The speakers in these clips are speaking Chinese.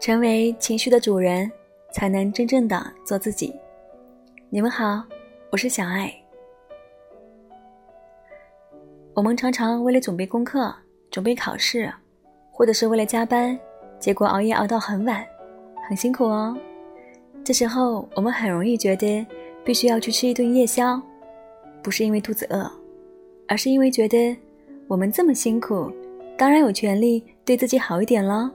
成为情绪的主人，才能真正的做自己。你们好，我是小爱。我们常常为了准备功课、准备考试，或者是为了加班，结果熬夜熬到很晚，很辛苦哦。这时候，我们很容易觉得必须要去吃一顿夜宵，不是因为肚子饿，而是因为觉得我们这么辛苦，当然有权利对自己好一点了。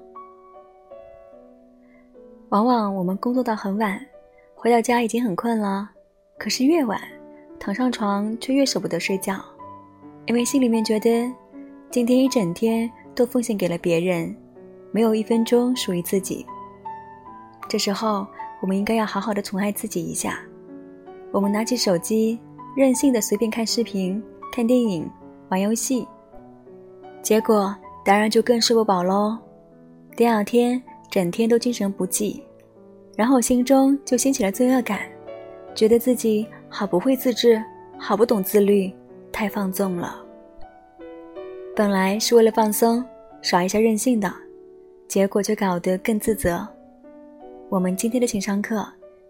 往往我们工作到很晚，回到家已经很困了，可是越晚，躺上床却越舍不得睡觉，因为心里面觉得今天一整天都奉献给了别人，没有一分钟属于自己。这时候，我们应该要好好的宠爱自己一下。我们拿起手机，任性的随便看视频、看电影、玩游戏，结果当然就更睡不饱喽。第二天。整天都精神不济，然后心中就兴起了罪恶感，觉得自己好不会自制，好不懂自律，太放纵了。本来是为了放松，耍一下任性的，结果却搞得更自责。我们今天的情商课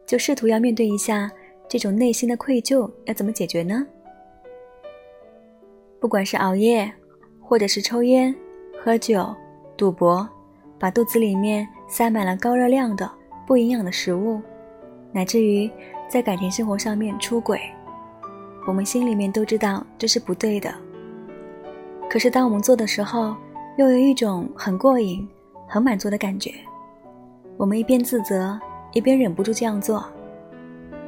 就试图要面对一下这种内心的愧疚，要怎么解决呢？不管是熬夜，或者是抽烟、喝酒、赌博。把肚子里面塞满了高热量的不营养的食物，乃至于在感情生活上面出轨，我们心里面都知道这是不对的。可是当我们做的时候，又有一种很过瘾、很满足的感觉。我们一边自责，一边忍不住这样做。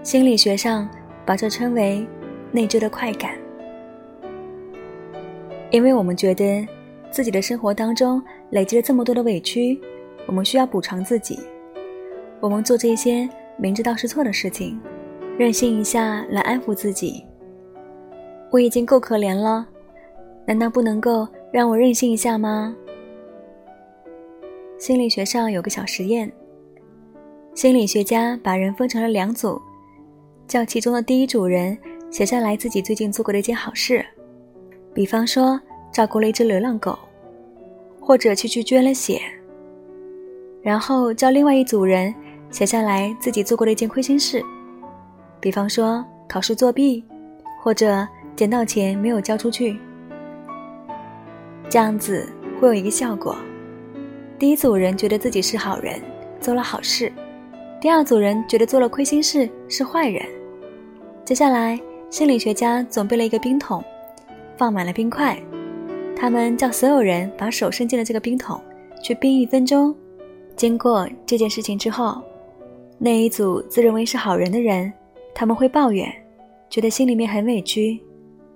心理学上把这称为内疚的快感，因为我们觉得。自己的生活当中累积了这么多的委屈，我们需要补偿自己。我们做这些明知道是错的事情，任性一下来安抚自己。我已经够可怜了，难道不能够让我任性一下吗？心理学上有个小实验，心理学家把人分成了两组，叫其中的第一组人写下来自己最近做过的一件好事，比方说。照顾了一只流浪狗，或者去去捐了血，然后叫另外一组人写下来自己做过的一件亏心事，比方说考试作弊，或者捡到钱没有交出去。这样子会有一个效果：第一组人觉得自己是好人，做了好事；第二组人觉得做了亏心事，是坏人。接下来，心理学家准备了一个冰桶，放满了冰块。他们叫所有人把手伸进了这个冰桶，去冰一分钟。经过这件事情之后，那一组自认为是好人的人，他们会抱怨，觉得心里面很委屈，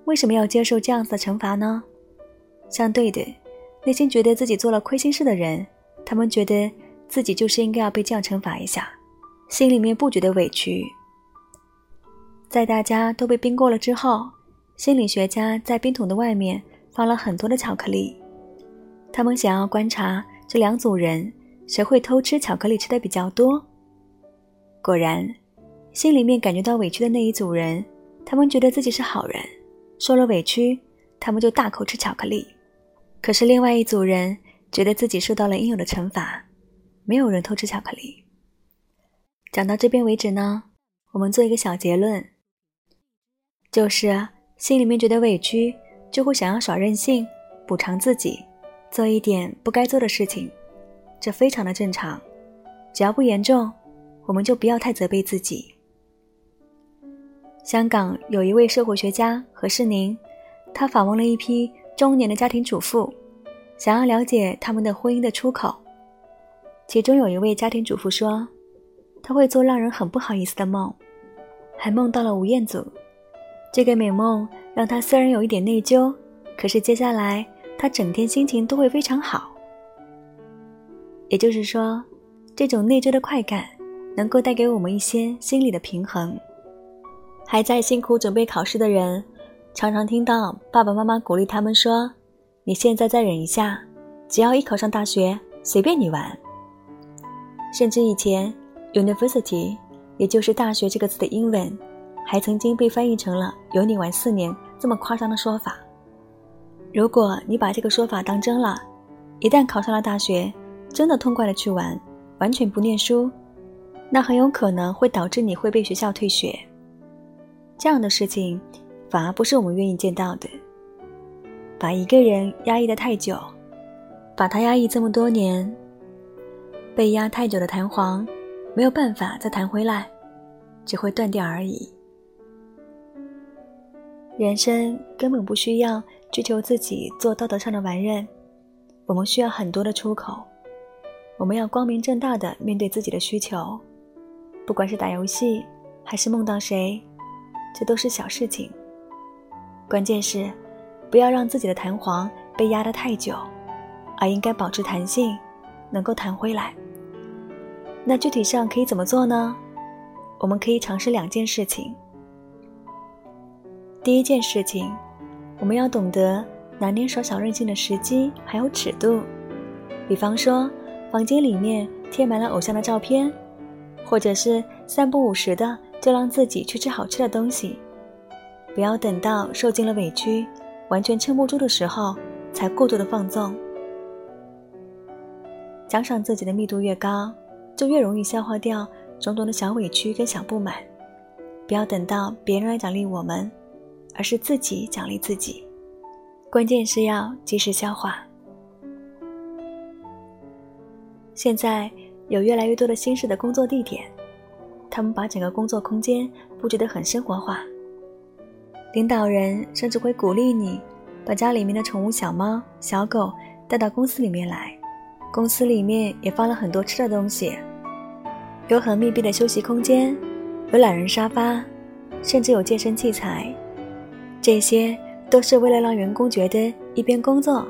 为什么要接受这样子的惩罚呢？相对的，内心觉得自己做了亏心事的人，他们觉得自己就是应该要被这样惩罚一下，心里面不觉得委屈。在大家都被冰过了之后，心理学家在冰桶的外面。放了很多的巧克力，他们想要观察这两组人谁会偷吃巧克力吃的比较多。果然，心里面感觉到委屈的那一组人，他们觉得自己是好人，受了委屈，他们就大口吃巧克力。可是另外一组人觉得自己受到了应有的惩罚，没有人偷吃巧克力。讲到这边为止呢，我们做一个小结论，就是心里面觉得委屈。就会想要耍任性，补偿自己，做一点不该做的事情，这非常的正常。只要不严重，我们就不要太责备自己。香港有一位社会学家何世宁，他访问了一批中年的家庭主妇，想要了解他们的婚姻的出口。其中有一位家庭主妇说，他会做让人很不好意思的梦，还梦到了吴彦祖。这个美梦让他虽然有一点内疚，可是接下来他整天心情都会非常好。也就是说，这种内疚的快感能够带给我们一些心理的平衡。还在辛苦准备考试的人，常常听到爸爸妈妈鼓励他们说：“你现在再忍一下，只要一考上大学，随便你玩。”甚至以前 “university”，也就是大学这个词的英文，还曾经被翻译成了“有你玩四年”这么夸张的说法。如果你把这个说法当真了，一旦考上了大学，真的痛快的去玩，完全不念书，那很有可能会导致你会被学校退学。这样的事情，反而不是我们愿意见到的。把一个人压抑的太久，把他压抑这么多年，被压太久的弹簧，没有办法再弹回来，只会断掉而已。人生根本不需要追求自己做道德上的完人，我们需要很多的出口。我们要光明正大的面对自己的需求，不管是打游戏还是梦到谁，这都是小事情。关键是。不要让自己的弹簧被压得太久，而应该保持弹性，能够弹回来。那具体上可以怎么做呢？我们可以尝试两件事情。第一件事情，我们要懂得拿捏耍小任性的时机还有尺度。比方说，房间里面贴满了偶像的照片，或者是三不五时的就让自己去吃好吃的东西。不要等到受尽了委屈。完全撑不住的时候，才过度的放纵。奖赏自己的密度越高，就越容易消化掉种种的小委屈跟小不满。不要等到别人来奖励我们，而是自己奖励自己。关键是要及时消化。现在有越来越多的新式的工作地点，他们把整个工作空间布置得很生活化。领导人甚至会鼓励你，把家里面的宠物小猫、小狗带到公司里面来。公司里面也放了很多吃的东西，有很密闭的休息空间，有懒人沙发，甚至有健身器材。这些都是为了让员工觉得一边工作，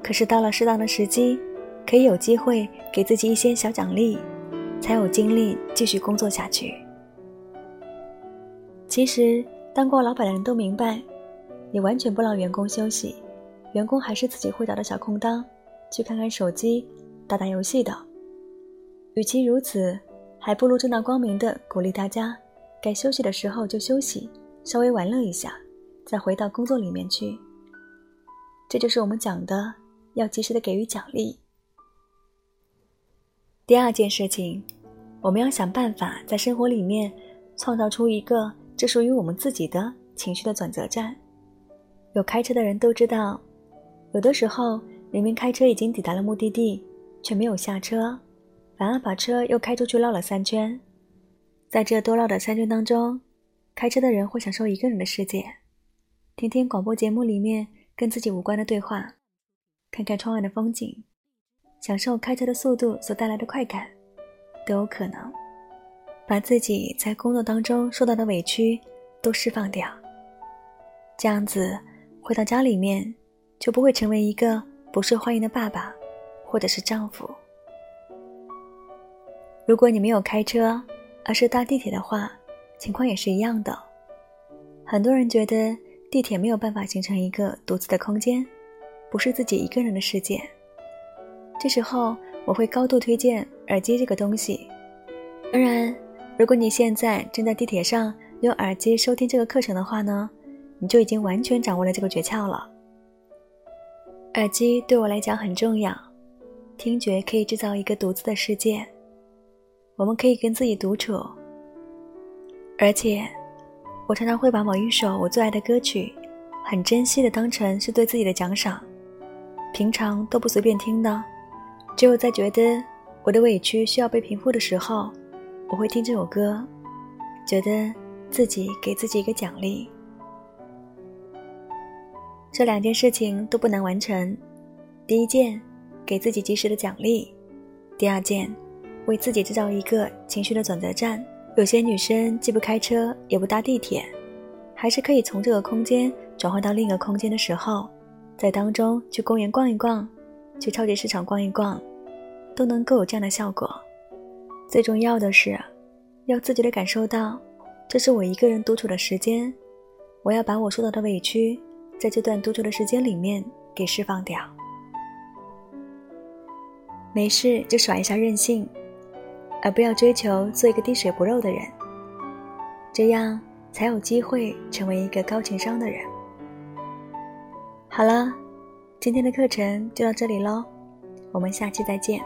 可是到了适当的时机，可以有机会给自己一些小奖励，才有精力继续工作下去。其实。当过老板的人都明白，你完全不让员工休息，员工还是自己会找的小空当，去看看手机、打打游戏的。与其如此，还不如正大光明的鼓励大家，该休息的时候就休息，稍微玩乐一下，再回到工作里面去。这就是我们讲的，要及时的给予奖励。第二件事情，我们要想办法在生活里面创造出一个。这属于我们自己的情绪的转折站。有开车的人都知道，有的时候明明开车已经抵达了目的地，却没有下车，反而把车又开出去绕了三圈。在这多绕的三圈当中，开车的人会享受一个人的世界，听听广播节目里面跟自己无关的对话，看看窗外的风景，享受开车的速度所带来的快感，都有可能。把自己在工作当中受到的委屈都释放掉，这样子回到家里面就不会成为一个不受欢迎的爸爸或者是丈夫。如果你没有开车，而是搭地铁的话，情况也是一样的。很多人觉得地铁没有办法形成一个独自的空间，不是自己一个人的世界。这时候我会高度推荐耳机这个东西，当然。如果你现在正在地铁上用耳机收听这个课程的话呢，你就已经完全掌握了这个诀窍了。耳机对我来讲很重要，听觉可以制造一个独自的世界，我们可以跟自己独处。而且，我常常会把某一首我最爱的歌曲，很珍惜的当成是对自己的奖赏，平常都不随便听的，只有在觉得我的委屈需要被平复的时候。我会听这首歌，觉得自己给自己一个奖励。这两件事情都不难完成。第一件，给自己及时的奖励；第二件，为自己制造一个情绪的转折站。有些女生既不开车，也不搭地铁，还是可以从这个空间转换到另一个空间的时候，在当中去公园逛一逛，去超级市场逛一逛，都能够有这样的效果。最重要的是，要自觉的感受到，这是我一个人独处的时间，我要把我受到的委屈，在这段独处的时间里面给释放掉。没事就耍一下任性，而不要追求做一个滴水不漏的人。这样才有机会成为一个高情商的人。好了，今天的课程就到这里喽，我们下期再见。